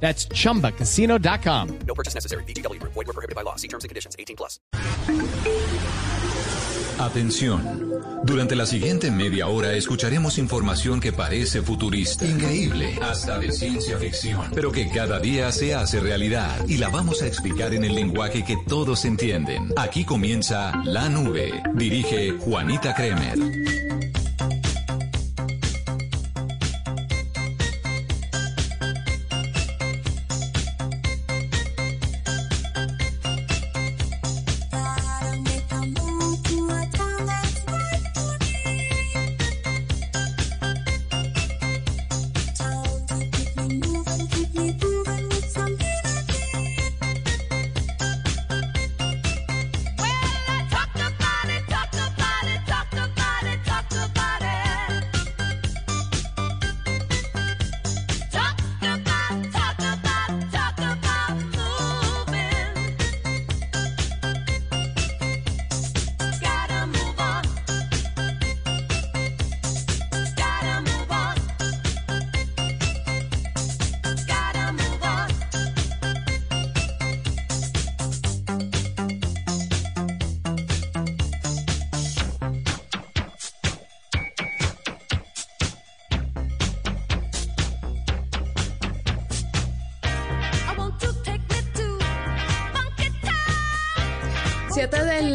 That's chumbacasino.com. No purchase necessary. BGW. Void were prohibited by law. See terms and conditions. 18 plus. Atención. Durante la siguiente media hora escucharemos información que parece futurista, increíble, hasta de ciencia ficción, pero que cada día se hace realidad y la vamos a explicar en el lenguaje que todos entienden. Aquí comienza La Nube. Dirige Juanita Kremer.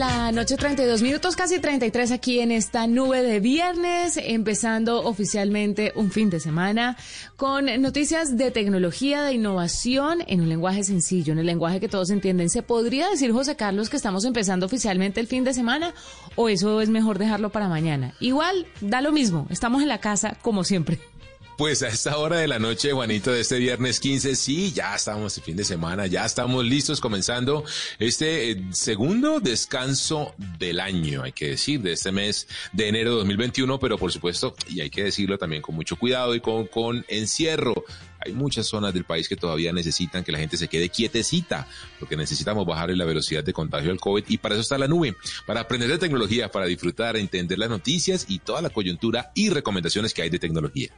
La noche, 32 minutos, casi 33 aquí en esta nube de viernes, empezando oficialmente un fin de semana con noticias de tecnología, de innovación en un lenguaje sencillo, en el lenguaje que todos entienden. ¿Se podría decir, José Carlos, que estamos empezando oficialmente el fin de semana o eso es mejor dejarlo para mañana? Igual, da lo mismo, estamos en la casa como siempre. Pues a esta hora de la noche, Juanito, de este viernes 15, sí, ya estamos el fin de semana, ya estamos listos comenzando este eh, segundo descanso del año, hay que decir, de este mes de enero de 2021, pero por supuesto, y hay que decirlo también con mucho cuidado y con, con encierro. Hay muchas zonas del país que todavía necesitan que la gente se quede quietecita, porque necesitamos bajarle la velocidad de contagio del COVID y para eso está la nube, para aprender de tecnología, para disfrutar, entender las noticias y toda la coyuntura y recomendaciones que hay de tecnología.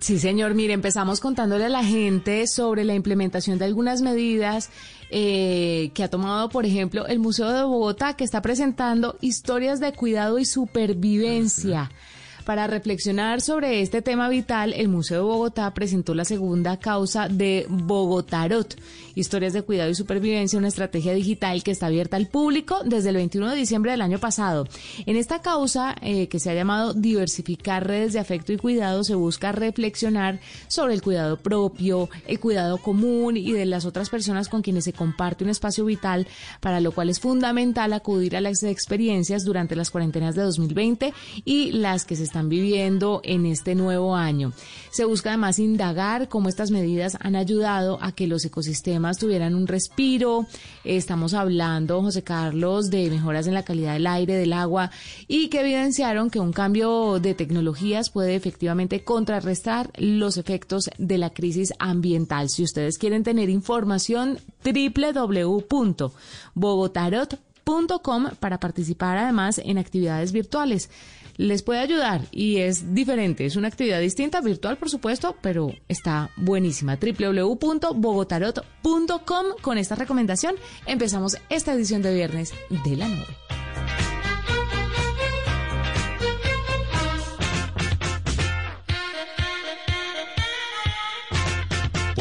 Sí, señor. Mire, empezamos contándole a la gente sobre la implementación de algunas medidas eh, que ha tomado, por ejemplo, el Museo de Bogotá, que está presentando historias de cuidado y supervivencia. Para reflexionar sobre este tema vital, el Museo de Bogotá presentó la segunda causa de Bogotarot, Historias de Cuidado y Supervivencia, una estrategia digital que está abierta al público desde el 21 de diciembre del año pasado. En esta causa, eh, que se ha llamado Diversificar redes de afecto y cuidado, se busca reflexionar sobre el cuidado propio, el cuidado común y de las otras personas con quienes se comparte un espacio vital, para lo cual es fundamental acudir a las experiencias durante las cuarentenas de 2020 y las que se están viviendo en este nuevo año. Se busca además indagar cómo estas medidas han ayudado a que los ecosistemas tuvieran un respiro. Estamos hablando, José Carlos, de mejoras en la calidad del aire, del agua y que evidenciaron que un cambio de tecnologías puede efectivamente contrarrestar los efectos de la crisis ambiental. Si ustedes quieren tener información, www.bogotarot.com para participar además en actividades virtuales les puede ayudar y es diferente, es una actividad distinta, virtual por supuesto, pero está buenísima. www.bogotarot.com con esta recomendación empezamos esta edición de viernes de la nube.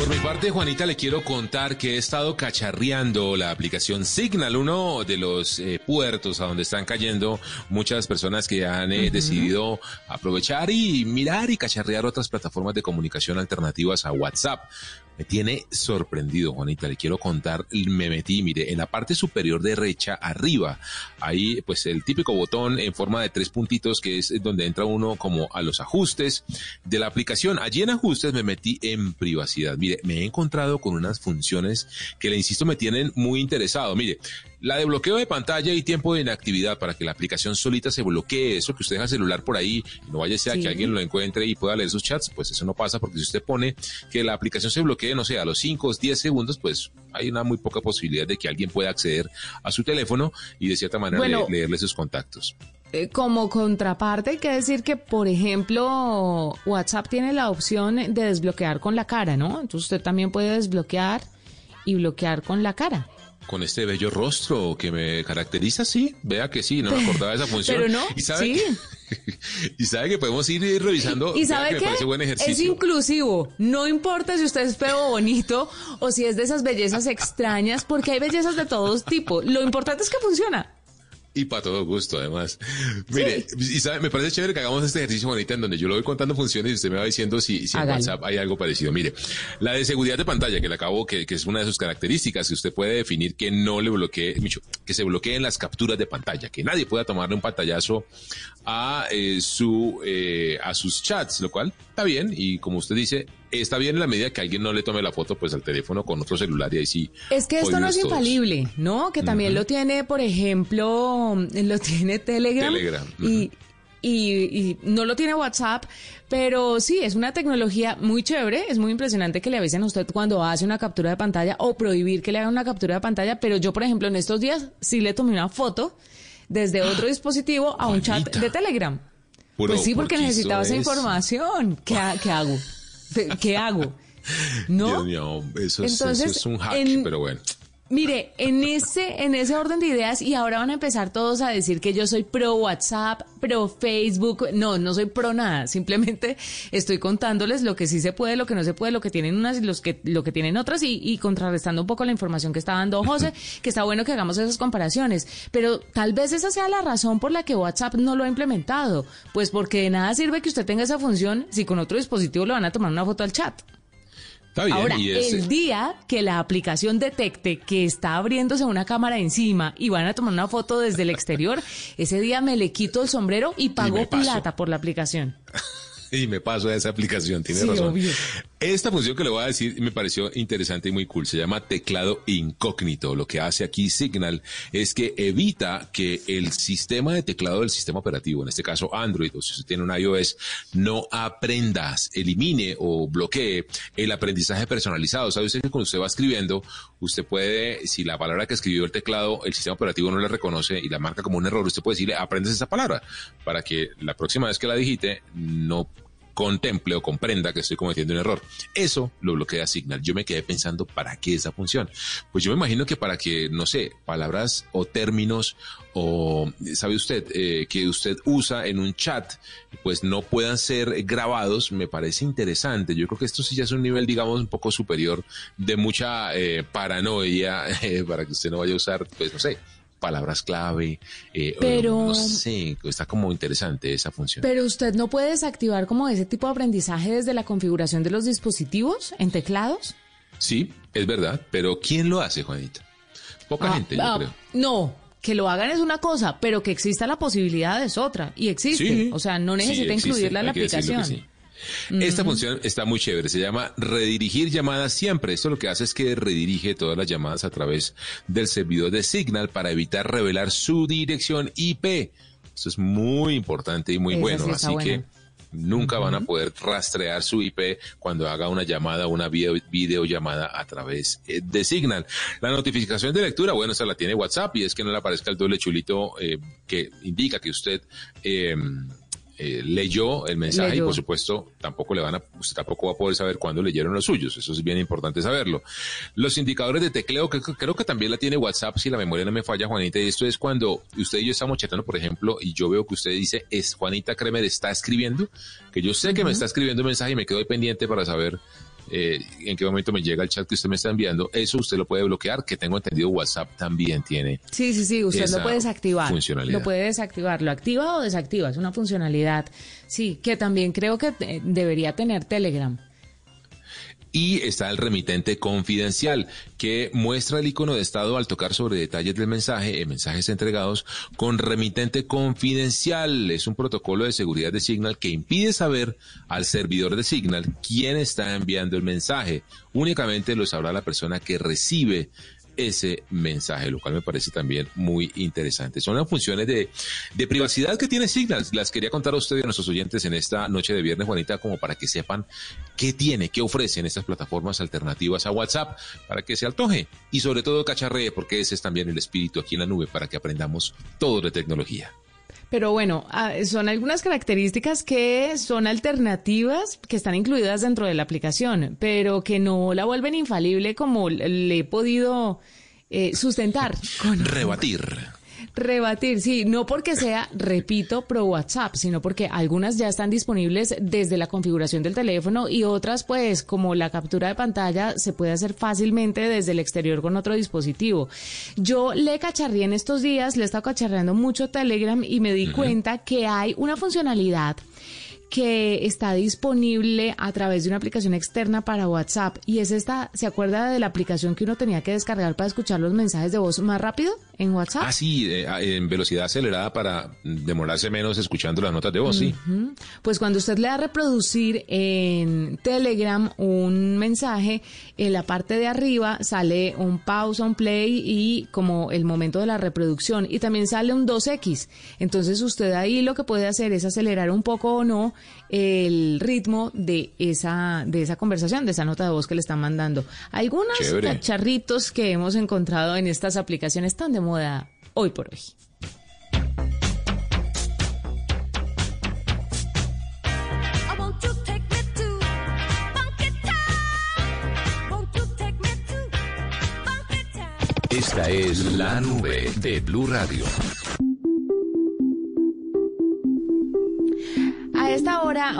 Por mi parte, Juanita, le quiero contar que he estado cacharreando la aplicación Signal, uno de los eh, puertos a donde están cayendo muchas personas que han eh, decidido aprovechar y mirar y cacharrear otras plataformas de comunicación alternativas a WhatsApp. Me tiene sorprendido, Juanita. Le quiero contar, me metí, mire, en la parte superior derecha, arriba, ahí pues el típico botón en forma de tres puntitos que es donde entra uno como a los ajustes de la aplicación. Allí en ajustes me metí en privacidad. Mire, me he encontrado con unas funciones que le insisto me tienen muy interesado. Mire, La de bloqueo de pantalla y tiempo de inactividad para que la aplicación solita se bloquee, eso que usted deja el celular por ahí y no vaya a ser Sí. que alguien lo encuentre y pueda leer sus chats, pues eso no pasa porque si usted pone que la aplicación se bloquee, no sé, a los 5 o 10 segundos, pues hay una muy poca posibilidad de que alguien pueda acceder a su teléfono y de cierta manera Bueno. le- leerle sus contactos. Eh, Como contraparte, hay que decir que, por ejemplo, WhatsApp tiene la opción de desbloquear con la cara, ¿no? Entonces usted también puede desbloquear y bloquear con la cara. Con este bello rostro que me caracteriza, sí, vea que sí, no me acordaba de esa función. Pero no, y sabe, sí. y sabe que podemos ir eh, revisando. Y sabe que buen Es inclusivo. No importa si usted es feo o bonito o si es de esas bellezas extrañas, porque hay bellezas de todos tipos. Lo importante es que funciona. Y para todo gusto, además. Mire, y sabe, me parece chévere que hagamos este ejercicio bonita en donde yo lo voy contando funciones y usted me va diciendo si, si en. WhatsApp hay algo parecido. Mire, la de seguridad de pantalla, que le acabo, que, que es una de sus características, que usted puede definir que no le bloquee, que se bloqueen las capturas de pantalla, que nadie pueda tomarle un pantallazo a eh, su eh, a sus chats, lo cual está bien y como usted dice, está bien en la medida que alguien no le tome la foto pues al teléfono con otro celular y ahí sí. Es que esto no es todos. infalible, ¿no? Que también lo tiene, por ejemplo, lo tiene Telegram. Telegram, Y, y, y no lo tiene WhatsApp, pero sí, es una tecnología muy chévere. Es muy impresionante que le avisen a usted cuando hace una captura de pantalla o prohibir que le hagan una captura de pantalla. Pero yo, por ejemplo, en estos días sí le tomé una foto desde otro dispositivo a un chat de Telegram. Puro- pues sí, porque porque necesitaba esa es- información. ¿Qué, qué hago? ¿Qué hago? ¿No? Dios mío, eso, es, Entonces, eso es un hack, en- pero bueno. Mire, en ese, en ese orden de ideas, y ahora van a empezar todos a decir que yo soy pro WhatsApp, pro Facebook. No, no soy pro nada. Simplemente estoy contándoles lo que sí se puede, lo que no se puede, lo que tienen unas y los que, lo que tienen otras, y, y contrarrestando un poco la información que está dando José, que está bueno que hagamos esas comparaciones. Pero tal vez esa sea la razón por la que WhatsApp no lo ha implementado. Pues porque de nada sirve que usted tenga esa función si con otro dispositivo le van a tomar una foto al chat. Está bien. Ahora, y el día que la aplicación detecte que está abriéndose una cámara encima y van a tomar una foto desde el exterior, ese día me le quito el sombrero y pago paso. plata por la aplicación. Y me paso a esa aplicación, tiene Sí, razón. obvio. Esta función que le voy a decir me pareció interesante y muy cool. Se llama teclado incógnito. Lo que hace aquí Signal es que evita que el sistema de teclado del sistema operativo, en este caso Android, o si usted tiene un iOS, no aprendas, elimine o bloquee el aprendizaje personalizado. ¿Sabe usted que cuando usted va escribiendo, usted puede, si la palabra que escribió el teclado, el sistema operativo no le reconoce y la marca como un error, usted puede decirle, aprendes esa palabra, para que la próxima vez que la digite, no contemple o comprenda que estoy cometiendo un error. Eso lo bloquea Signal. Yo me quedé pensando, ¿para qué esa función? Pues yo me imagino que para que, no sé, palabras o términos o, ¿sabe usted? Eh, que usted usa en un chat, pues no puedan ser grabados, me parece interesante. Yo creo que esto sí ya es un nivel, digamos, un poco superior de mucha eh, paranoia eh, para que usted no vaya a usar, pues no sé, palabras clave. eh, Pero- no sé, está como interesante esa función. Pero usted no puede desactivar como ese tipo de aprendizaje desde la configuración de los dispositivos en teclados. Sí, es verdad, pero ¿quién lo hace, Juanita? Poca Ah, gente, yo ah, creo. No, que lo hagan es una cosa, pero que exista la posibilidad es otra. Y existe. Sí. O sea, no necesita incluirla en la aplicación. Esta función está muy chévere, se llama redirigir llamadas siempre. Esto lo que hace es que redirige todas las llamadas a través del servidor de Signal para evitar revelar su dirección IP. Esto es muy importante y muy bueno, sí así buena. que nunca van a poder rastrear su IP cuando haga una llamada, una video, videollamada a través eh, de Signal. La notificación de lectura, bueno, esa la tiene WhatsApp y es que no le aparezca el doble chulito eh, que indica que usted eh, eh, leyó el mensaje Leyó. y por supuesto tampoco le van a, usted tampoco va a poder saber cuándo leyeron los suyos. Eso es bien importante saberlo. Los indicadores de tecleo, que que creo que también la tiene WhatsApp, si la memoria no me falla, Juanita, y esto es cuando usted y yo estamos chatando, por ejemplo, y yo veo que usted dice, es Juanita Kremer está escribiendo, que yo sé que me está escribiendo un mensaje y me quedo ahí pendiente para saber eh, en qué momento me llega el chat que usted me está enviando. Eso usted lo puede bloquear, que tengo entendido WhatsApp también tiene. Sí, sí, sí, usted lo puede desactivar. funcionalidad. Lo puede desactivar, lo activa o desactiva, es una funcionalidad. Sí, que también creo que eh, debería tener Telegram. Y está el remitente confidencial, que muestra el icono de estado al tocar sobre detalles del mensaje, en mensajes entregados con remitente confidencial. Es un protocolo de seguridad de Signal que impide saber al servidor de Signal quién está enviando el mensaje. Únicamente lo sabrá la persona que recibe ese mensaje, lo cual me parece también muy interesante. Son las funciones de, de privacidad que tiene Signal. Las quería contar a ustedes y a nuestros oyentes en esta noche de viernes, Juanita, como para que sepan qué tiene, qué ofrecen estas plataformas alternativas a WhatsApp, para que se altoje y sobre todo cacharree, porque ese es también el espíritu aquí en la nube, para que aprendamos todo de tecnología. Pero bueno, ah, son algunas características que son alternativas que están incluidas dentro de la aplicación, pero que no la vuelven infalible como le he podido eh, sustentar. Con... Rebatir. Rebatir, sí, no porque sea, repito, pro WhatsApp, sino porque algunas ya están disponibles desde la configuración del teléfono y otras, pues, como la captura de pantalla, se puede hacer fácilmente desde el exterior con otro dispositivo. Yo le cacharré en estos días, le he estado cacharreando mucho Telegram y me di cuenta que hay una funcionalidad que está disponible a través de una aplicación externa para WhatsApp y es esta, ¿se acuerda de la aplicación que uno tenía que descargar para escuchar los mensajes de voz más rápido en WhatsApp? Ah, sí, eh, ah, en velocidad acelerada para demorarse menos escuchando las notas de voz, sí. Pues cuando usted le da a reproducir en Telegram un mensaje, en la parte de arriba sale un pausa, un play y como el momento de la reproducción y también sale un 2X. Entonces usted ahí lo que puede hacer es acelerar un poco o no el ritmo de esa, de esa conversación, de esa nota de voz que le están mandando. Algunos cacharritos que hemos encontrado en estas aplicaciones están de moda hoy por hoy. Esta es la nube de Blue Radio.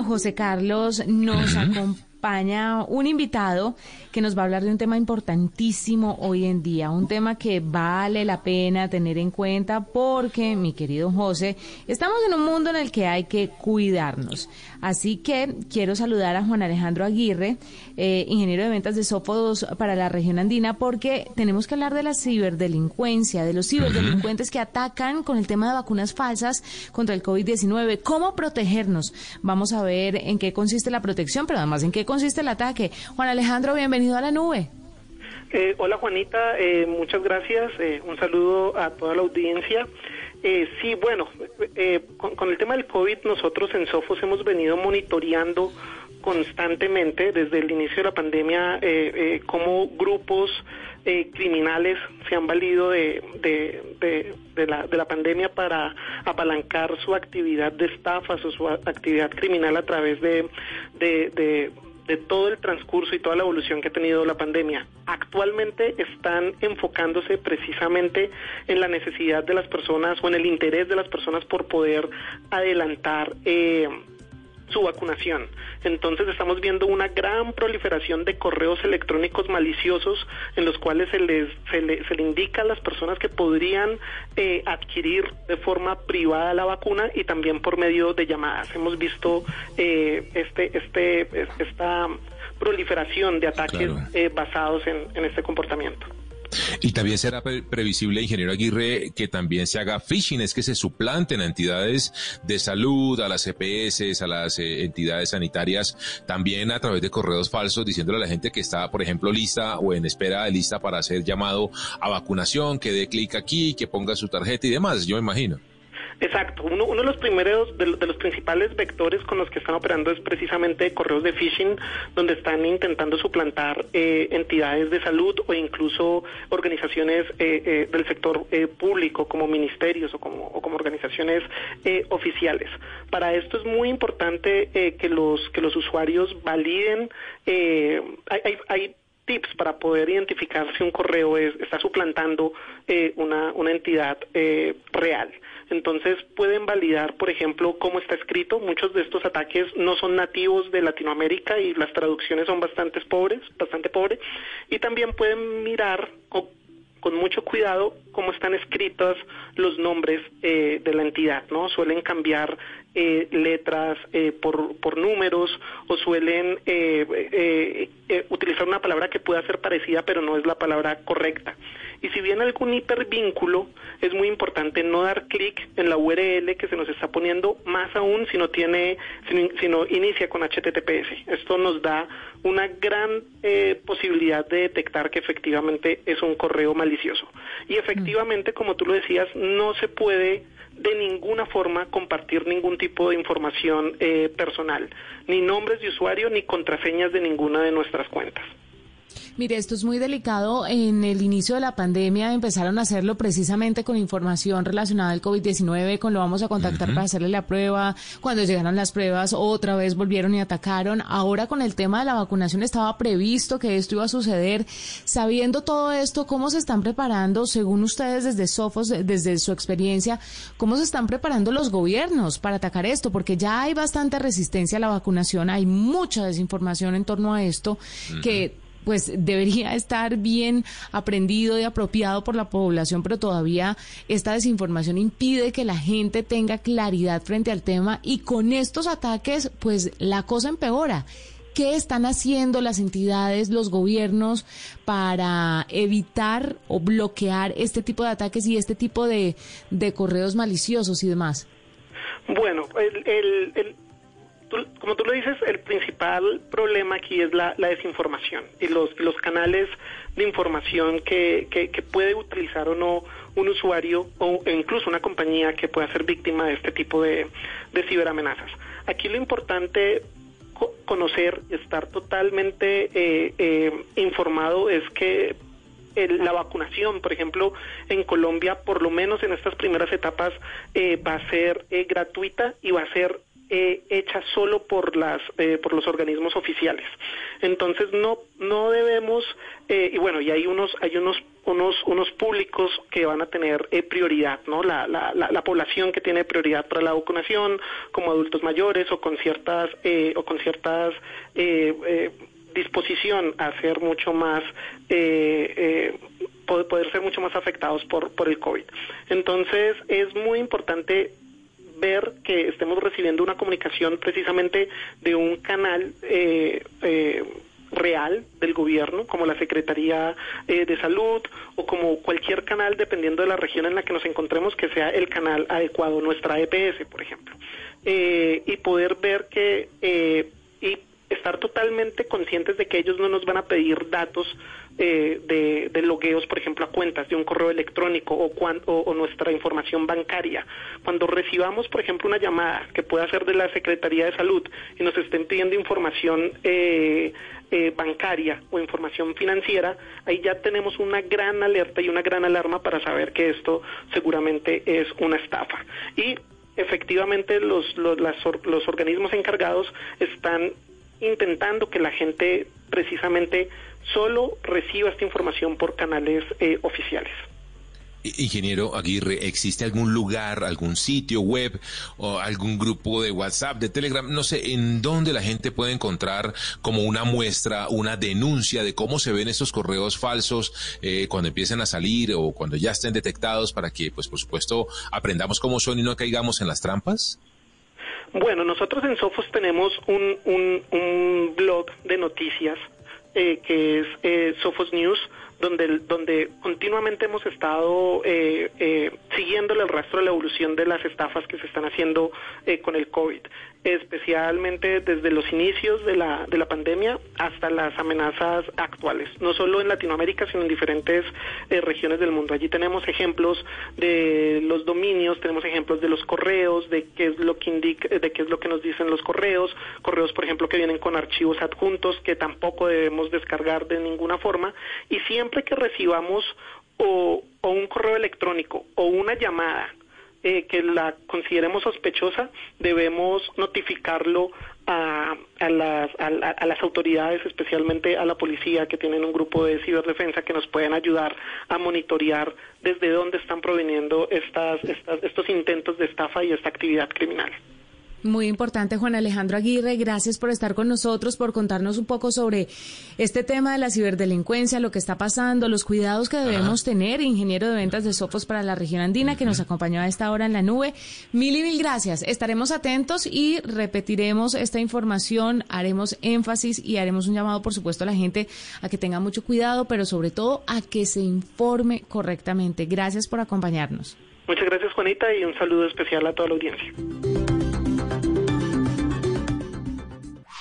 José Carlos nos acompaña un invitado que nos va a hablar de un tema importantísimo hoy en día, un tema que vale la pena tener en cuenta porque, mi querido José, estamos en un mundo en el que hay que cuidarnos. Así que quiero saludar a Juan Alejandro Aguirre, eh, ingeniero de ventas de Sófodos para la región andina, porque tenemos que hablar de la ciberdelincuencia, de los ciberdelincuentes que atacan con el tema de vacunas falsas contra el COVID-19. ¿Cómo protegernos? Vamos a ver en qué consiste la protección, pero además en qué consiste el ataque. Juan Alejandro, bienvenido a la nube. Eh, hola Juanita, eh, muchas gracias. Eh, un saludo a toda la audiencia. sí, bueno, con, el tema del COVID nosotros en Sofos hemos venido monitoreando constantemente desde el inicio de la pandemia cómo grupos criminales se han valido de, de, la, de la pandemia para apalancar su actividad de estafas o su actividad criminal a través de, de de todo el transcurso y toda la evolución que ha tenido la pandemia. Actualmente están enfocándose precisamente en la necesidad de las personas o en el interés de las personas por poder adelantar. Eh, su vacunación. Entonces estamos viendo una gran proliferación de correos electrónicos maliciosos en los cuales se les se le, se le indica a las personas que podrían eh, adquirir de forma privada la vacuna y también por medio de llamadas. Hemos visto eh, este este esta proliferación de ataques eh, basados en, en este comportamiento. Y también será previsible, ingeniero Aguirre, que también se haga phishing, es que se suplanten a entidades de salud, a las EPS, a las eh, entidades sanitarias, también a través de correos falsos, diciéndole a la gente que está, por ejemplo, lista o en espera de lista para ser llamado a vacunación, que dé clic aquí, que ponga su tarjeta y demás, yo me imagino. Exacto. Uno, uno de los primeros, de, los principales vectores con los que están operando es precisamente correos de phishing, donde están intentando suplantar eh, entidades de salud o incluso organizaciones eh, eh, del sector público, como ministerios o como, o como organizaciones oficiales. Para esto es muy importante que los que los usuarios validen. hay, hay tips para poder identificar si un correo es, está suplantando una, una entidad real. Entonces pueden validar, por ejemplo, cómo está escrito. Muchos de estos ataques no son nativos de Latinoamérica y las traducciones son bastante pobres, bastante pobres. Y también pueden mirar con, mucho cuidado cómo están escritos los nombres eh, de la entidad, ¿no? Suelen cambiar eh, letras eh, por, por números o suelen utilizar una palabra que pueda ser parecida pero no es la palabra correcta. Y si viene algún hipervínculo, es muy importante no dar clic en la URL que se nos está poniendo, más aún si no tiene, si no inicia con HTTPS. Esto nos da una gran eh, posibilidad de detectar que efectivamente es un correo malicioso. Y efectivamente, como tú lo decías, no se puede de ninguna forma compartir ningún tipo de información eh, personal, ni nombres de usuario ni contraseñas de ninguna de nuestras cuentas. Mire, esto es muy delicado. En el inicio de la pandemia empezaron a hacerlo precisamente con información relacionada al COVID-19, con lo vamos a contactar para hacerle la prueba. Cuando llegaron las pruebas, otra vez volvieron y atacaron. Ahora con el tema de la vacunación estaba previsto que esto iba a suceder. Sabiendo todo esto, ¿cómo se están preparando, según ustedes desde Sofos, desde su experiencia, cómo se están preparando los gobiernos para atacar esto? Porque ya hay bastante resistencia a la vacunación, hay mucha desinformación en torno a esto que pues debería estar bien aprendido y apropiado por la población, pero todavía esta desinformación impide que la gente tenga claridad frente al tema y con estos ataques, pues la cosa empeora. ¿Qué están haciendo las entidades, los gobiernos para evitar o bloquear este tipo de ataques y este tipo de, correos maliciosos y demás? Bueno, el, el como tú lo dices, el principal problema aquí es la, desinformación y los, canales de información que, puede utilizar o no un usuario o incluso una compañía que pueda ser víctima de este tipo de, ciberamenazas. Aquí lo importante conocer, estar totalmente eh, eh, informado es que la vacunación, por ejemplo, en Colombia, por lo menos en estas primeras etapas, eh, va a ser gratuita y va a ser eh, hecha solo por las eh, por los organismos oficiales. Entonces no no debemos eh, y bueno y hay unos hay unos unos unos públicos que van a tener eh, prioridad no la, la, la, población que tiene prioridad para la vacunación como adultos mayores o con ciertas o con ciertas disposición a ser mucho más poder ser mucho más afectados por por el covid. Entonces es muy importante ver que estemos recibiendo una comunicación precisamente de un canal eh, eh, real del gobierno, como la Secretaría eh, de Salud o como cualquier canal, dependiendo de la región en la que nos encontremos, que sea el canal adecuado, nuestra EPS, por ejemplo, y poder ver que y estar totalmente conscientes de que ellos no nos van a pedir datos eh, de, de, logueos, por ejemplo, a cuentas de un correo electrónico o, o, nuestra información bancaria. Cuando recibamos, por ejemplo, una llamada que pueda ser de la Secretaría de Salud y nos estén pidiendo información eh, eh, bancaria o información financiera, ahí ya tenemos una gran alerta y una gran alarma para saber que esto seguramente es una estafa. Y efectivamente los, los, los organismos encargados están intentando que la gente precisamente solo reciba esta información por canales eh, oficiales. Ingeniero Aguirre, ¿existe algún lugar, algún sitio web o algún grupo de WhatsApp, de Telegram, no sé, en donde la gente puede encontrar como una muestra, una denuncia de cómo se ven estos correos falsos eh, cuando empiecen a salir o cuando ya estén detectados para que, pues, por supuesto, aprendamos cómo son y no caigamos en las trampas? Bueno, nosotros en Sofos tenemos un, un, blog de noticias eh, que es eh, Sofos News, donde, donde continuamente hemos estado eh, eh, siguiéndole el rastro de la evolución de las estafas que se están haciendo eh, con el COVID, especialmente desde los inicios de la, de la pandemia hasta las amenazas actuales, no solo en Latinoamérica, sino en diferentes eh, regiones del mundo. Allí tenemos ejemplos de los dominios, tenemos ejemplos de los correos, de qué es lo que indica, de qué es lo que nos dicen los correos, correos, por ejemplo, que vienen con archivos adjuntos que tampoco debemos descargar de ninguna forma, y siempre que recibamos o, un correo electrónico o una llamada eh, que la consideremos sospechosa, debemos notificarlo a, a, las, a, las autoridades, especialmente a la policía, que tienen un grupo de ciberdefensa que nos pueden ayudar a monitorear desde dónde están proveniendo estas, estas, estos intentos de estafa y esta actividad criminal. Muy importante, Juan Alejandro Aguirre. Gracias por estar con nosotros, por contarnos un poco sobre este tema de la ciberdelincuencia, lo que está pasando, los cuidados que debemos tener. Ingeniero de ventas de Sofos para la región andina, que nos acompañó a esta hora en la nube. Mil y mil gracias. Estaremos atentos y repetiremos esta información, haremos énfasis y haremos un llamado, por supuesto, a la gente a que tenga mucho cuidado, pero sobre todo a que se informe correctamente. Gracias por acompañarnos. Muchas gracias, Juanita, y un saludo especial a toda la audiencia.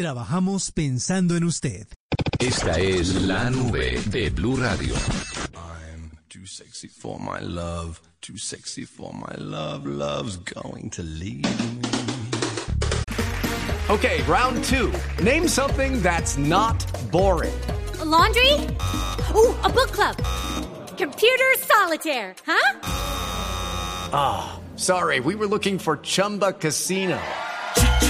Trabajamos pensando en usted. Esta es la nube de Blue Radio. I'm too sexy for my love, too sexy for my love. Love's going to leave me. Okay, round two. Name something that's not boring. A laundry? Ooh, a book club. Computer solitaire, huh? Ah, sorry, we were looking for Chumba Casino.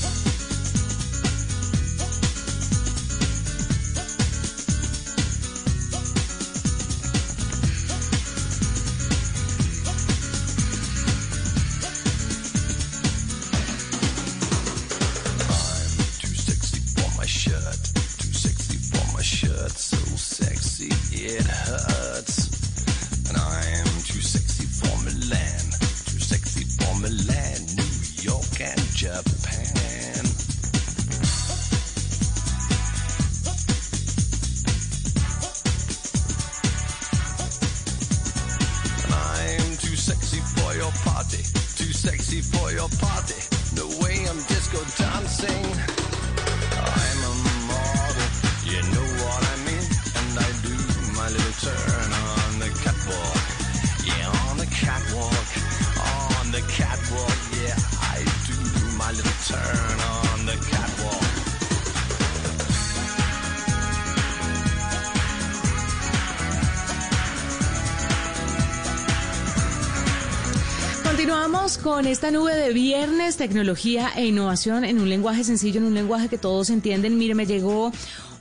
Con esta nube de viernes, tecnología e innovación en un lenguaje sencillo, en un lenguaje que todos entienden. Mire, me llegó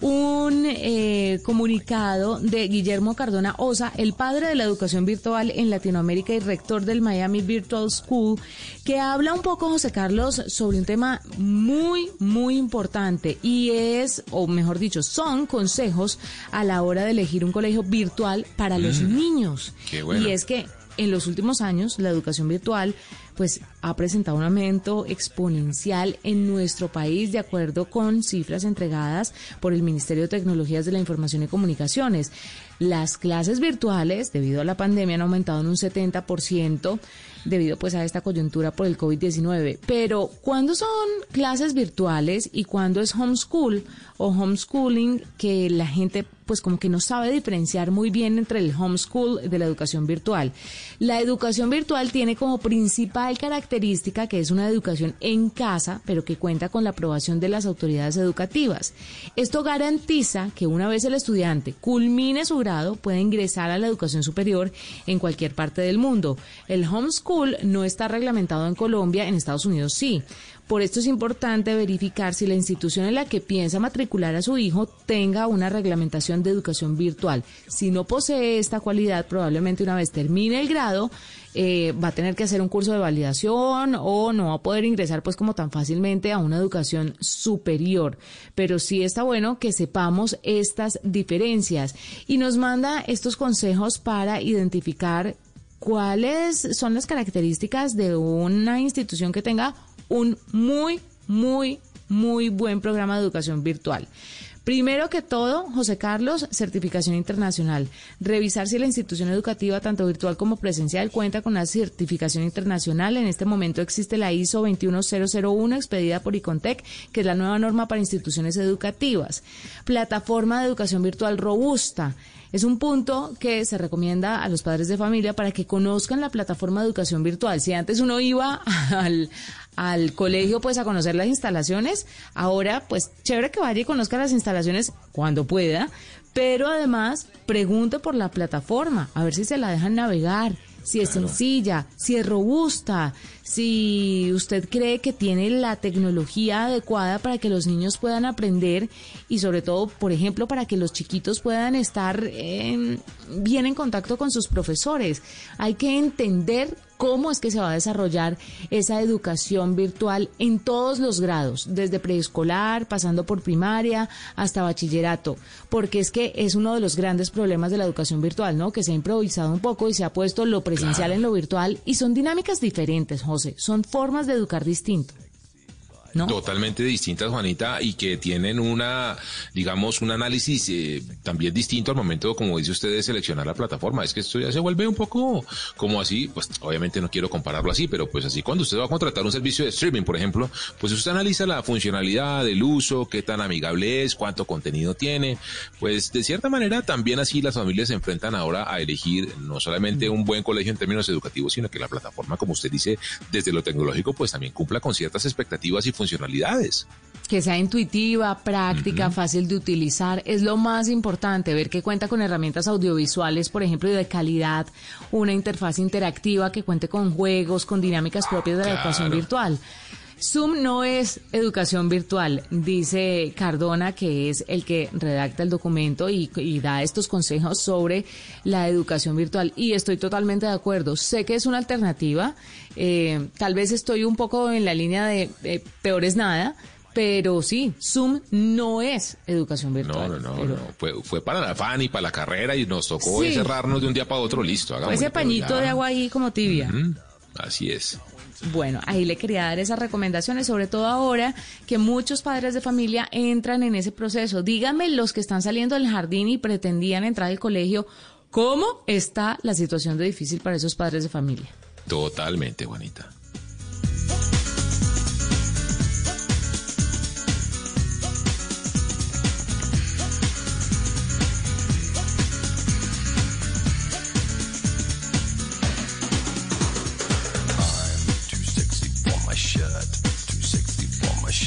un eh, comunicado de Guillermo Cardona Osa, el padre de la educación virtual en Latinoamérica y rector del Miami Virtual School, que habla un poco, José Carlos, sobre un tema muy, muy importante y es, o mejor dicho, son consejos a la hora de elegir un colegio virtual para los niños. Qué bueno. Y es que en los últimos años la educación virtual pues ha presentado un aumento exponencial en nuestro país de acuerdo con cifras entregadas por el Ministerio de Tecnologías de la Información y Comunicaciones. Las clases virtuales debido a la pandemia han aumentado en un 70% debido pues a esta coyuntura por el COVID-19. Pero ¿cuándo son clases virtuales y cuándo es homeschool o homeschooling que la gente pues como que no sabe diferenciar muy bien entre el homeschool de la educación virtual? La educación virtual tiene como principal característica que es una educación en casa, pero que cuenta con la aprobación de las autoridades educativas. Esto garantiza que una vez el estudiante culmine su grado, puede ingresar a la educación superior en cualquier parte del mundo. El homeschool no está reglamentado en Colombia, en Estados Unidos sí. Por esto es importante verificar si la institución en la que piensa matricular a su hijo tenga una reglamentación de educación virtual. Si no posee esta cualidad, probablemente una vez termine el grado, eh, va a tener que hacer un curso de validación o no va a poder ingresar pues como tan fácilmente a una educación superior. Pero sí está bueno que sepamos estas diferencias y nos manda estos consejos para identificar cuáles son las características de una institución que tenga un muy, muy, muy buen programa de educación virtual. Primero que todo, José Carlos, certificación internacional. Revisar si la institución educativa, tanto virtual como presencial, cuenta con una certificación internacional. En este momento existe la ISO 21001 expedida por Icontec, que es la nueva norma para instituciones educativas. Plataforma de educación virtual robusta. Es un punto que se recomienda a los padres de familia para que conozcan la plataforma de educación virtual. Si antes uno iba al, colegio pues a conocer las instalaciones, ahora pues chévere que vaya y conozca las instalaciones cuando pueda, pero además pregunte por la plataforma, a ver si se la dejan navegar, si es sencilla, si es robusta, si usted cree que tiene la tecnología adecuada para que los niños puedan aprender y sobre todo, por ejemplo, para que los chiquitos puedan estar eh, bien en contacto con sus profesores. Hay que entender cómo es que se va a desarrollar esa educación virtual en todos los grados, desde preescolar, pasando por primaria hasta bachillerato, porque es que es uno de los grandes problemas de la educación virtual, ¿no? Que se ha improvisado un poco y se ha puesto lo presencial en lo virtual. Y son dinámicas diferentes, José, son formas de educar distinto. ¿No? Totalmente distintas, Juanita, y que tienen una, digamos, un análisis eh, también distinto al momento, como dice usted, de seleccionar la plataforma. Es que esto ya se vuelve un poco como así, pues obviamente no quiero compararlo así, pero pues así cuando usted va a contratar un servicio de streaming, por ejemplo, pues usted analiza la funcionalidad, el uso, qué tan amigable es, cuánto contenido tiene, pues de cierta manera también así las familias se enfrentan ahora a elegir no solamente un buen colegio en términos educativos, sino que la plataforma, como usted dice, desde lo tecnológico, pues también cumpla con ciertas expectativas y funcionalidades. Que sea intuitiva, práctica, fácil de utilizar, es lo más importante, ver que cuenta con herramientas audiovisuales, por ejemplo, y de calidad, una interfaz interactiva que cuente con juegos, con dinámicas propias de la educación virtual. Zoom no es educación virtual, dice Cardona, que es el que redacta el documento y, y, da estos consejos sobre la educación virtual. Y estoy totalmente de acuerdo. Sé que es una alternativa. Eh, tal vez estoy un poco en la línea de, de peor es nada. Pero sí, Zoom no es educación virtual. No, no, no, pero- no. Fue, fue para la fan y para la carrera y nos tocó Sí. encerrarnos de un día para otro, listo. Fue hagámosle, ese pañito ya. de agua ahí como tibia. Así es. Bueno, ahí le quería dar esas recomendaciones, sobre todo ahora que muchos padres de familia entran en ese proceso. Díganme los que están saliendo del jardín y pretendían entrar al colegio, ¿cómo está la situación de difícil para esos padres de familia? Totalmente, Juanita.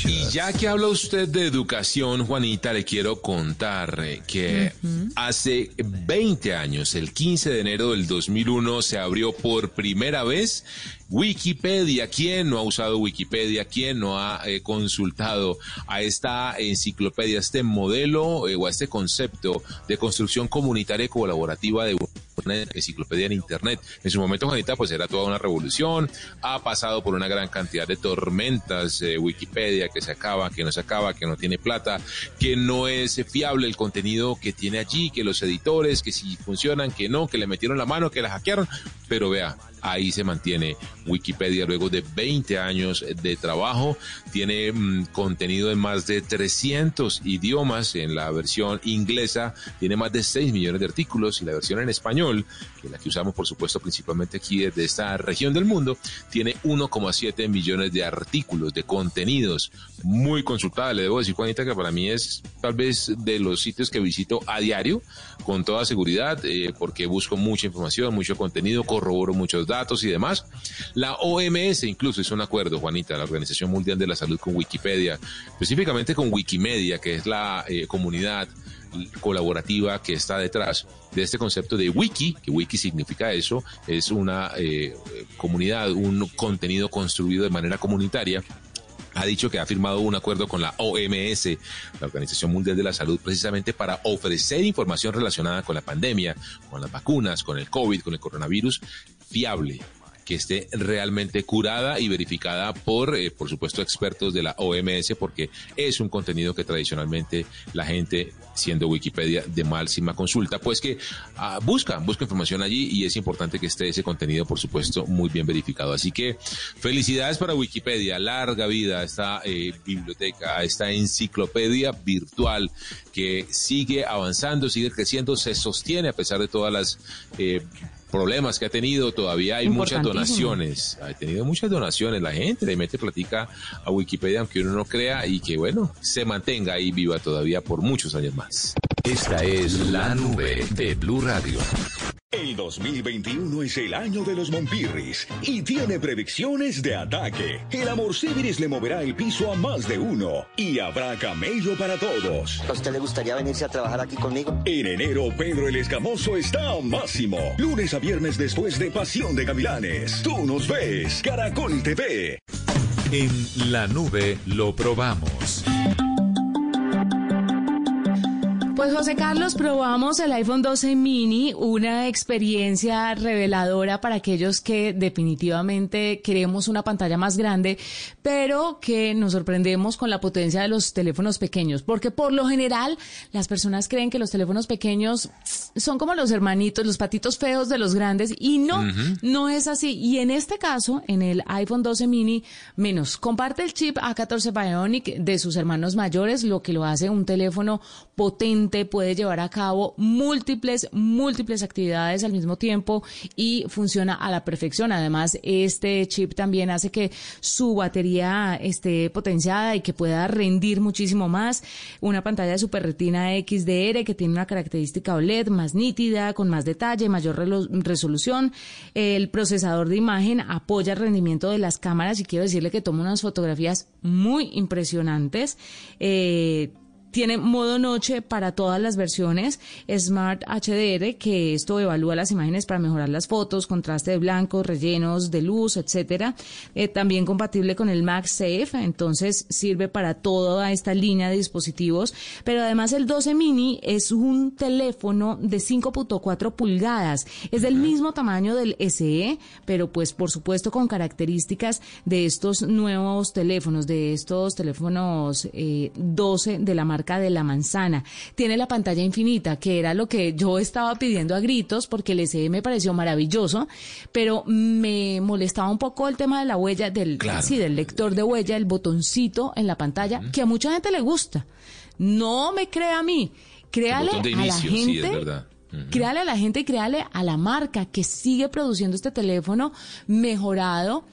Y ya que habla usted de educación, Juanita, le quiero contar que hace 20 años, el 15 de enero del 2001, se abrió por primera vez Wikipedia. ¿Quién no ha usado Wikipedia? ¿Quién no ha eh, consultado a esta enciclopedia, a este modelo eh, o a este concepto de construcción comunitaria y colaborativa de una enciclopedia en Internet? En su momento, Juanita, pues era toda una revolución. Ha pasado por una gran cantidad de tormentas eh, Wikipedia que se acaba, que no se acaba, que no tiene plata, que no es fiable el contenido que tiene allí, que los editores, que si funcionan, que no, que le metieron la mano, que la hackearon. Pero vea, ahí se mantiene Wikipedia luego de 20 años de trabajo. Tiene mm, contenido en más de 300 idiomas. En la versión inglesa tiene más de 6 millones de artículos y la versión en español, que es la que usamos por supuesto principalmente aquí desde esta región del mundo, tiene 1,7 millones de artículos, de contenidos. Muy consultada, le debo decir, Juanita, que para mí es tal vez de los sitios que visito a diario, con toda seguridad, eh, porque busco mucha información, mucho contenido, corroboro muchos datos y demás. La OMS incluso hizo un acuerdo, Juanita, la Organización Mundial de la Salud con Wikipedia, específicamente con Wikimedia, que es la eh, comunidad colaborativa que está detrás de este concepto de wiki, que wiki significa eso, es una eh, comunidad, un contenido construido de manera comunitaria ha dicho que ha firmado un acuerdo con la OMS, la Organización Mundial de la Salud, precisamente para ofrecer información relacionada con la pandemia, con las vacunas, con el COVID, con el coronavirus, fiable, que esté realmente curada y verificada por, eh, por supuesto, expertos de la OMS, porque es un contenido que tradicionalmente la gente, siendo Wikipedia de máxima consulta, pues que ah, busca, busca información allí y es importante que esté ese contenido, por supuesto, muy bien verificado. Así que felicidades para Wikipedia, larga vida esta eh, biblioteca, a esta enciclopedia virtual que sigue avanzando, sigue creciendo, se sostiene a pesar de todas las eh, problemas que ha tenido, todavía hay muchas donaciones, ha tenido muchas donaciones, la gente le mete platica a Wikipedia aunque uno no crea y que bueno, se mantenga ahí viva todavía por muchos años más. Esta es la nube de Blue Radio. El 2021 es el año de los Monpirris y tiene predicciones de ataque. El amor Civiris le moverá el piso a más de uno y habrá camello para todos. ¿A usted le gustaría venirse a trabajar aquí conmigo? En enero, Pedro el Escamoso está a máximo. Lunes a viernes después de Pasión de Gavilanes. Tú nos ves, Caracol TV. En la nube lo probamos. Pues José Carlos, probamos el iPhone 12 mini, una experiencia reveladora para aquellos que definitivamente queremos una pantalla más grande, pero que nos sorprendemos con la potencia de los teléfonos pequeños, porque por lo general las personas creen que los teléfonos pequeños son como los hermanitos, los patitos feos de los grandes, y no, no es así. Y en este caso, en el iPhone 12 mini, menos, comparte el chip A14 Bionic de sus hermanos mayores, lo que lo hace un teléfono potente, puede llevar a cabo múltiples, múltiples actividades al mismo tiempo y funciona a la perfección. Además, este chip también hace que su batería esté potenciada y que pueda rendir muchísimo más. Una pantalla de Super Retina XDR que tiene una característica OLED más nítida, con más detalle, mayor resolución. El procesador de imagen apoya el rendimiento de las cámaras y quiero decirle que toma unas fotografías muy impresionantes. Eh, tiene modo noche para todas las versiones, Smart HDR, que esto evalúa las imágenes para mejorar las fotos, contraste de blancos, rellenos de luz, etcétera. Eh, también compatible con el MagSafe, entonces sirve para toda esta línea de dispositivos. Pero además el 12 mini es un teléfono de 5.4 pulgadas. Es del mismo tamaño del SE, pero pues por supuesto con características de estos nuevos teléfonos, de estos teléfonos eh, 12 de la marca de la manzana. Tiene la pantalla infinita, que era lo que yo estaba pidiendo a gritos porque el SE me pareció maravilloso, pero me molestaba un poco el tema de la huella, del, sí, del lector de huella, el botoncito en la pantalla, que a mucha gente le gusta. No me crea a mí, créale de a la inicio, sí, es gente verdad. créale a la gente y créale a la marca que sigue produciendo este teléfono mejorado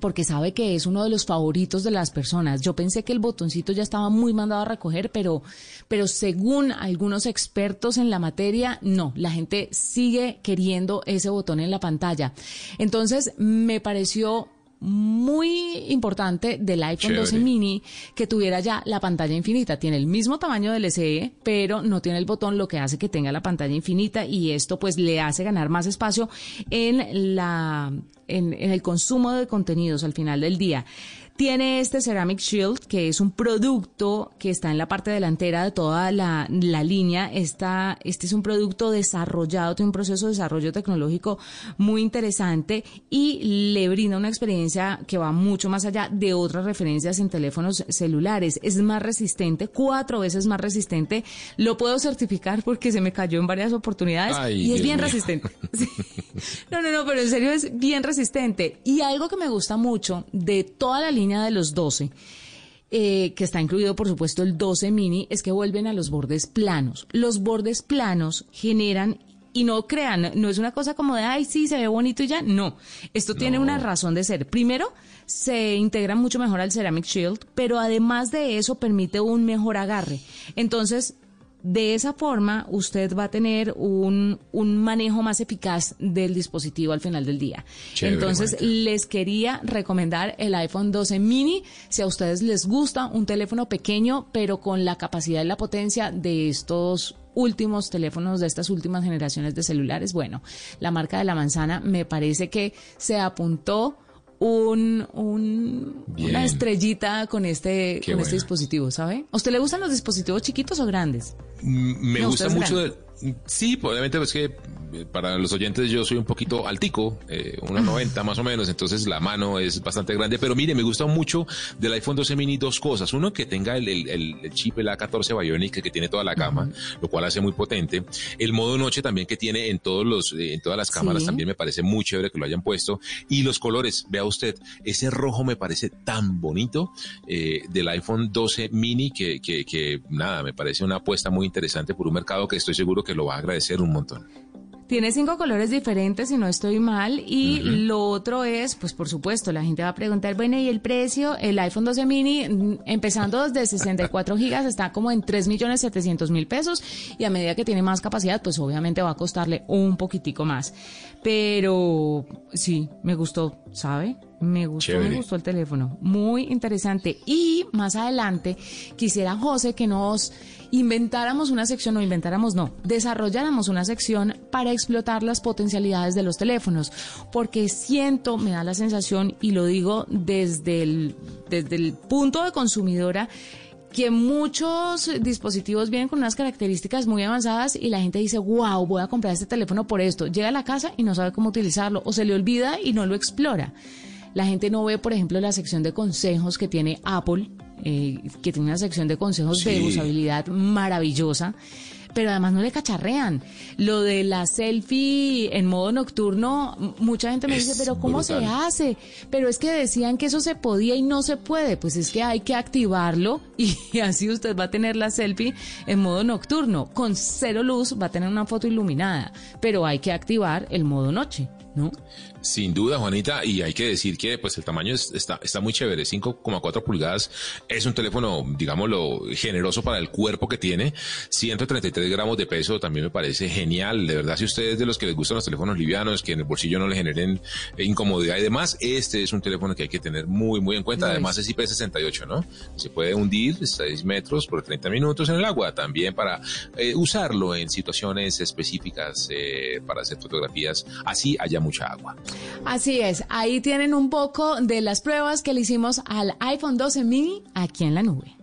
porque sabe que es uno de los favoritos de las personas. Yo pensé que el botoncito ya estaba muy mandado a recoger, pero, pero según algunos expertos en la materia, no, la gente sigue queriendo ese botón en la pantalla. Entonces, me pareció muy importante del iPhone 12 Chévere. mini que tuviera ya la pantalla infinita. Tiene el mismo tamaño del SE, pero no tiene el botón, lo que hace que tenga la pantalla infinita y esto pues le hace ganar más espacio en la en, en el consumo de contenidos al final del día. Tiene este Ceramic Shield, que es un producto que está en la parte delantera de toda la, la línea. Esta, este es un producto desarrollado, tiene un proceso de desarrollo tecnológico muy interesante y le brinda una experiencia que va mucho más allá de otras referencias en teléfonos celulares. Es más resistente, cuatro veces más resistente. Lo puedo certificar porque se me cayó en varias oportunidades Ay, y es bien mío. resistente. Sí. No, no, no, pero en serio es bien resistente. Y algo que me gusta mucho de toda la línea de los 12, eh, que está incluido por supuesto el 12 mini, es que vuelven a los bordes planos. Los bordes planos generan... Y no crean, no es una cosa como de, ay, sí, se ve bonito y ya. No, esto tiene una razón de ser. Primero, se integra mucho mejor al Ceramic Shield, pero además de eso permite un mejor agarre. Entonces, de esa forma, usted va a tener un, un manejo más eficaz del dispositivo al final del día. Chévere, Entonces, les quería recomendar el iPhone 12 mini. Si a ustedes les gusta un teléfono pequeño, pero con la capacidad y la potencia de estos últimos teléfonos de estas últimas generaciones de celulares, bueno, la marca de la manzana me parece que se apuntó un, un- una estrellita con este, Qué con este dispositivo, ¿sabe? ¿A usted le gustan los dispositivos chiquitos o grandes? Me No, gusta es mucho de... Sí, obviamente pues que eh, para los oyentes yo soy un poquito altico, eh, 1,90 más o menos, entonces la mano es bastante grande, pero mire, me gusta mucho del iPhone 12 mini dos cosas. Uno, que tenga el, el- chip, el A14 Bionic, que tiene toda la gama, lo cual hace muy potente. El modo noche también que tiene en todos los, eh, en todas las cámaras Sí. también me parece muy chévere que lo hayan puesto. Y los colores, vea usted, ese rojo me parece tan bonito eh, del iPhone 12 mini que, que, que nada, me parece una apuesta muy interesante por un mercado que estoy seguro que lo va a agradecer un montón. Tiene cinco colores diferentes, si no estoy mal. Y lo otro es, pues por supuesto, la gente va a preguntar, bueno, ¿y el precio? El iPhone 12 mini, mm, empezando desde 64 gigas, está como en 3 millones 700 mil pesos. Y a medida que tiene más capacidad, pues obviamente va a costarle un poquitico más. Pero sí, me gustó, ¿sabe? Me gustó, Chévere. me gustó el teléfono. Muy interesante. Y más adelante, quisiera, José, que nos inventáramos una sección, no inventáramos, no, desarrolláramos una sección para explotar las potencialidades de los teléfonos. Porque siento, me da la sensación, y lo digo desde el, desde el punto de consumidora, que muchos dispositivos vienen con unas características muy avanzadas y la gente dice, wow, voy a comprar este teléfono por esto. Llega a la casa y no sabe cómo utilizarlo o se le olvida y no lo explora. La gente no ve, por ejemplo, la sección de consejos que tiene Apple, eh, que tiene una sección de consejos de usabilidad maravillosa, pero además no le cacharrean. Lo de la selfie en modo nocturno, mucha gente me Es dice, pero ¿cómo se hace? Pero es que decían que eso se podía y no se puede. Pues es que hay que activarlo y así usted va a tener la selfie en modo nocturno. Con cero luz va a tener una foto iluminada, pero hay que activar el modo noche, ¿no? Sin duda, Juanita, y hay que decir que pues el tamaño es- está, está muy chévere, 5,4 pulgadas, es un teléfono, digámoslo, generoso para el cuerpo que tiene, 133 gramos de peso, también me parece genial, de verdad, si ustedes de los que les gustan los teléfonos livianos, que en el bolsillo no le generen incomodidad y demás, este es un teléfono que hay que tener muy, muy en cuenta, además es IP68, ¿no? Se puede hundir 6 metros por 30 minutos en el agua, también para eh, usarlo en situaciones específicas, eh, para hacer fotografías, así haya mucha agua. Así es, ahí tienen un poco de las pruebas que le hicimos al iPhone 12 mini aquí en la nube.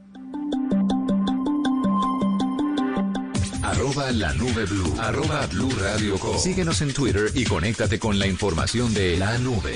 Arroba la nube blue. Arroba blue radio com. Síguenos en Twitter y conéctate con la información de la nube.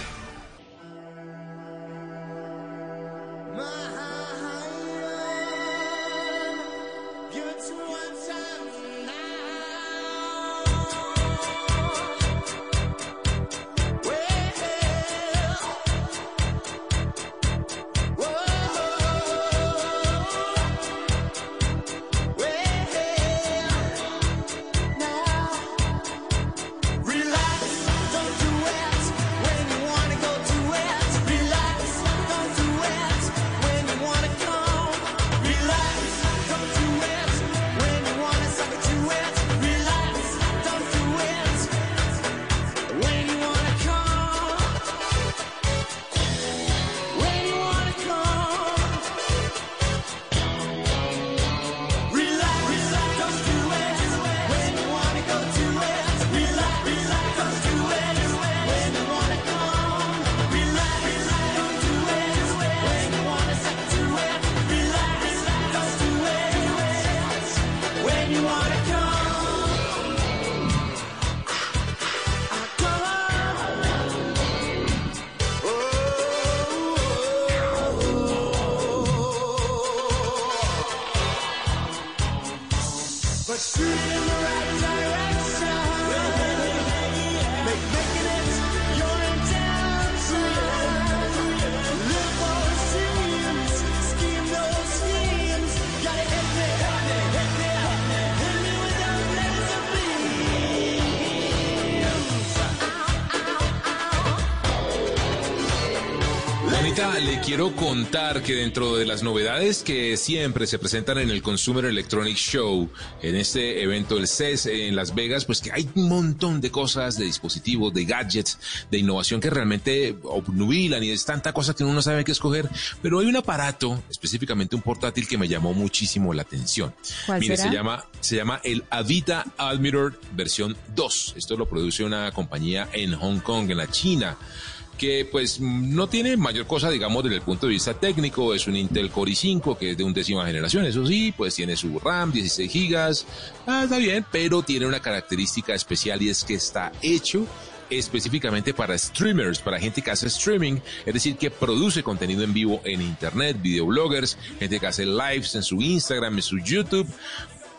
Juanita, le quiero contar que dentro de las novedades que siempre se presentan en el Consumer Electronics Show, en este evento del CES en Las Vegas, pues que hay un montón de cosas, de dispositivos, de gadgets, de innovación que realmente obnubilan y es tanta cosa que uno no sabe qué escoger, pero hay un aparato, específicamente un portátil que me llamó muchísimo la atención. ¿Cuál Mire, será? se llama, se llama el Avita Admiral versión 2. Esto lo produce una compañía en Hong Kong, en la China que pues no tiene mayor cosa, digamos, desde el punto de vista técnico, es un Intel Core i5 que es de undécima generación, eso sí, pues tiene su RAM, 16 gigas, ah, está bien, pero tiene una característica especial y es que está hecho específicamente para streamers, para gente que hace streaming, es decir, que produce contenido en vivo en internet, videobloggers, gente que hace lives en su Instagram, en su YouTube,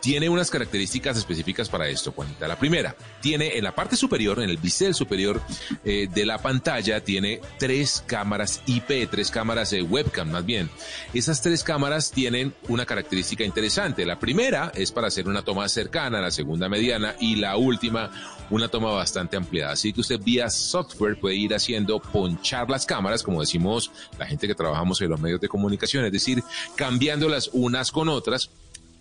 tiene unas características específicas para esto, Juanita. La primera, tiene en la parte superior, en el bisel superior eh, de la pantalla, tiene tres cámaras IP, tres cámaras de webcam más bien. Esas tres cámaras tienen una característica interesante. La primera es para hacer una toma cercana, la segunda mediana y la última una toma bastante ampliada. Así que usted vía software puede ir haciendo ponchar las cámaras, como decimos la gente que trabajamos en los medios de comunicación, es decir, cambiándolas unas con otras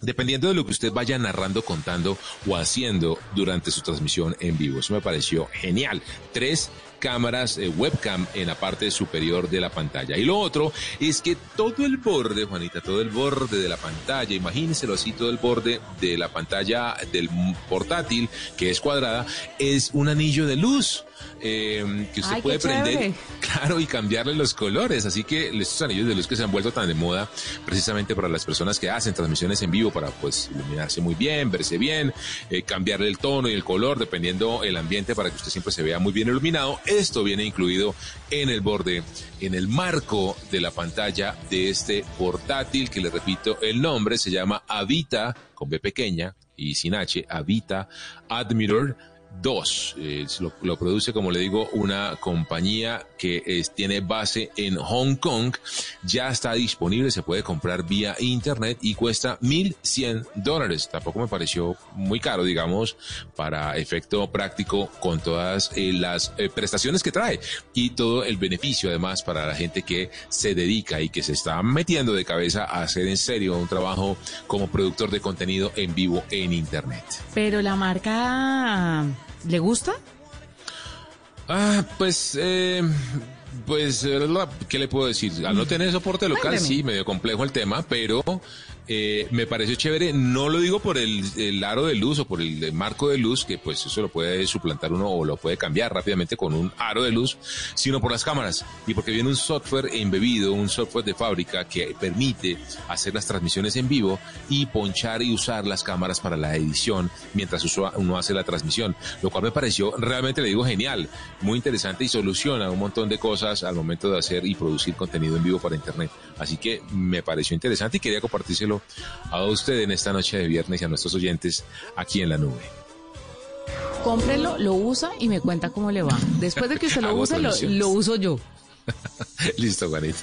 dependiendo de lo que usted vaya narrando, contando o haciendo durante su transmisión en vivo. Eso me pareció genial. Tres cámaras eh, webcam en la parte superior de la pantalla. Y lo otro es que todo el borde, Juanita, todo el borde de la pantalla, imagínenselo así, todo el borde de la pantalla del portátil, que es cuadrada, es un anillo de luz. Eh, que usted Ay, puede prender, chévere. claro, y cambiarle los colores. Así que estos anillos de luz que se han vuelto tan de moda precisamente para las personas que hacen transmisiones en vivo para pues iluminarse muy bien, verse bien, eh, cambiarle el tono y el color dependiendo el ambiente para que usted siempre se vea muy bien iluminado. Esto viene incluido en el borde, en el marco de la pantalla de este portátil que le repito el nombre se llama Avita con B pequeña y sin H, Avita Admiral 2. Eh, lo, produce, como le digo, una compañía que tiene base en Hong Kong. Ya está disponible, se puede comprar vía internet y cuesta 1.100 dólares. Tampoco me pareció muy caro, digamos, para efecto práctico con todas eh, las eh, prestaciones que trae y todo el beneficio además para la gente que se dedica y que se está metiendo de cabeza a hacer en serio un trabajo como productor de contenido en vivo en internet. Pero la marca, ¿le gusta? Ah, pues, eh, pues, ¿qué le puedo decir? Al no tener soporte local, Cuénteme. sí, medio complejo el tema, pero eh, me pareció chévere. No lo digo por el, el aro de luz o por el, eh, marco de luz, que pues eso lo puede suplantar uno o lo puede cambiar rápidamente con un aro de luz, sino por las cámaras y porque viene un software embebido, un software de fábrica que permite hacer las transmisiones en vivo y ponchar y usar las cámaras para la edición mientras uno hace la transmisión, lo cual me pareció realmente, le digo, genial, muy interesante y soluciona un montón de cosas al momento de hacer y producir contenido en vivo para Internet. Así que me pareció interesante y quería compartírselo a usted en esta noche de viernes y a nuestros oyentes aquí en la nube. Cómprelo, lo usa y me cuenta cómo le va. Después de que usted lo use, lo uso yo. Listo, Juanita.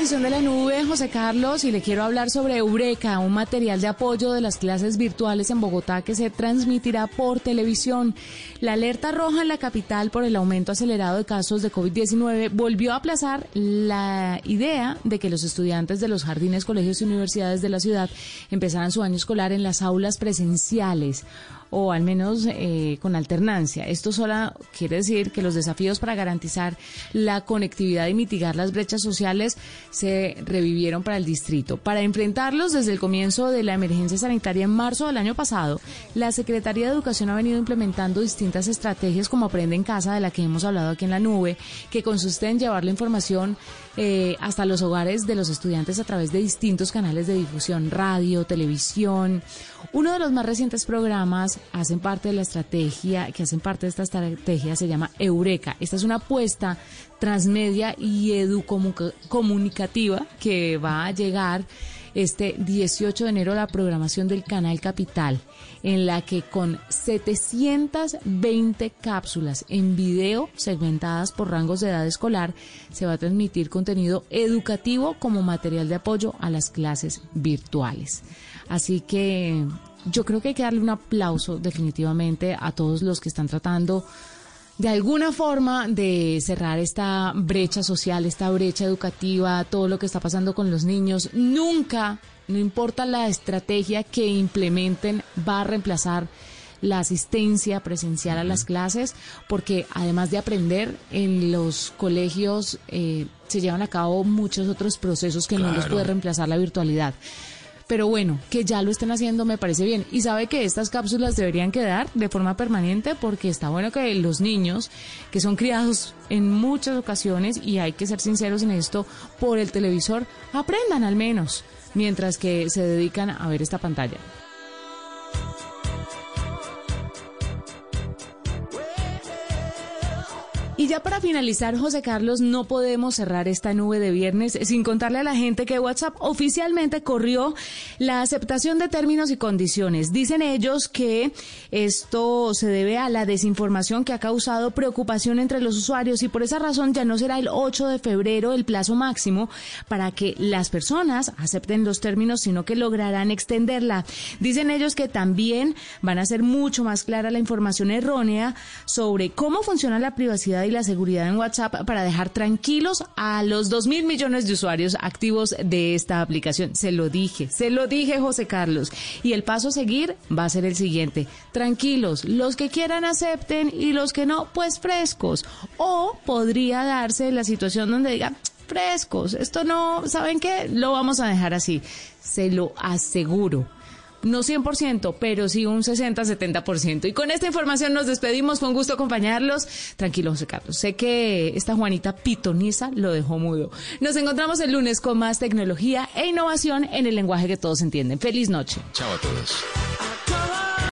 Edición de la nube, José Carlos, y le quiero hablar sobre Eureka, un material de apoyo de las clases virtuales en Bogotá que se transmitirá por televisión. La alerta roja en la capital por el aumento acelerado de casos de COVID-19 volvió a aplazar la idea de que los estudiantes de los jardines, colegios y universidades de la ciudad empezaran su año escolar en las aulas presenciales o al menos eh, con alternancia. Esto solo quiere decir que los desafíos para garantizar la conectividad y mitigar las brechas sociales se revivieron para el distrito. Para enfrentarlos desde el comienzo de la emergencia sanitaria en marzo del año pasado, la Secretaría de Educación ha venido implementando distintas estrategias como Aprende en Casa, de la que hemos hablado aquí en la nube, que consiste en llevar la información eh, hasta los hogares de los estudiantes a través de distintos canales de difusión, radio, televisión. Uno de los más recientes programas hacen parte de la estrategia, que hacen parte de esta estrategia, se llama Eureka. Esta es una apuesta transmedia y educomunicativa que va a llegar este 18 de enero la programación del Canal Capital, en la que con 720 cápsulas en video segmentadas por rangos de edad escolar, se va a transmitir contenido educativo como material de apoyo a las clases virtuales. Así que yo creo que hay que darle un aplauso definitivamente a todos los que están tratando de alguna forma de cerrar esta brecha social, esta brecha educativa, todo lo que está pasando con los niños. Nunca, no importa la estrategia que implementen, va a reemplazar la asistencia presencial a las clases, porque además de aprender en los colegios eh, se llevan a cabo muchos otros procesos que no los puede reemplazar la virtualidad. Pero bueno, que ya lo estén haciendo me parece bien. Y sabe que estas cápsulas deberían quedar de forma permanente porque está bueno que los niños, que son criados en muchas ocasiones, y hay que ser sinceros en esto, por el televisor, aprendan al menos, mientras que se dedican a ver esta pantalla. Y ya para finalizar, José Carlos, no podemos cerrar esta nube de viernes sin contarle a la gente que WhatsApp oficialmente corrió la aceptación de términos y condiciones. Dicen ellos que esto se debe a la desinformación que ha causado preocupación entre los usuarios y por esa razón ya no será el 8 de febrero el plazo máximo para que las personas acepten los términos, sino que lograrán extenderla. Dicen ellos que también van a ser mucho más clara la información errónea sobre cómo funciona la privacidad la seguridad en WhatsApp para dejar tranquilos a los dos mil millones de usuarios activos de esta aplicación. Se lo dije, se lo dije, José Carlos. Y el paso a seguir va a ser el siguiente. Tranquilos, los que quieran acepten y los que no, pues frescos. O podría darse la situación donde diga, frescos, esto no, ¿saben qué? Lo vamos a dejar así. Se lo aseguro. No 100%, pero sí un 60-70%. Y con esta información nos despedimos. Con gusto acompañarlos. Tranquilo, José Carlos. Sé que esta Juanita pitoniza lo dejó mudo. Nos encontramos el lunes con más tecnología e innovación en el lenguaje que todos entienden. Feliz noche. Chao a todos.